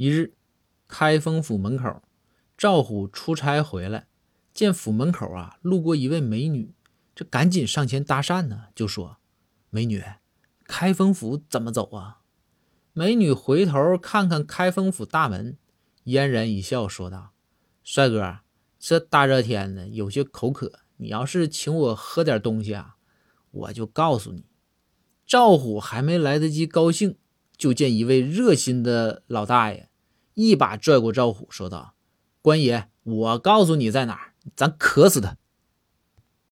一日，开封府门口，赵虎出差回来，见府门口啊路过一位美女，这赶紧上前搭讪呢，就说：“美女，开封府怎么走啊？”美女回头看看开封府大门，嫣然一笑，说道：“帅哥，这大热天的有些口渴，你要是请我喝点东西啊，我就告诉你。”赵虎还没来得及高兴，就见一位热心的老大爷。一把拽过赵虎，说道：“官爷，我告诉你在哪儿，咱渴死他。”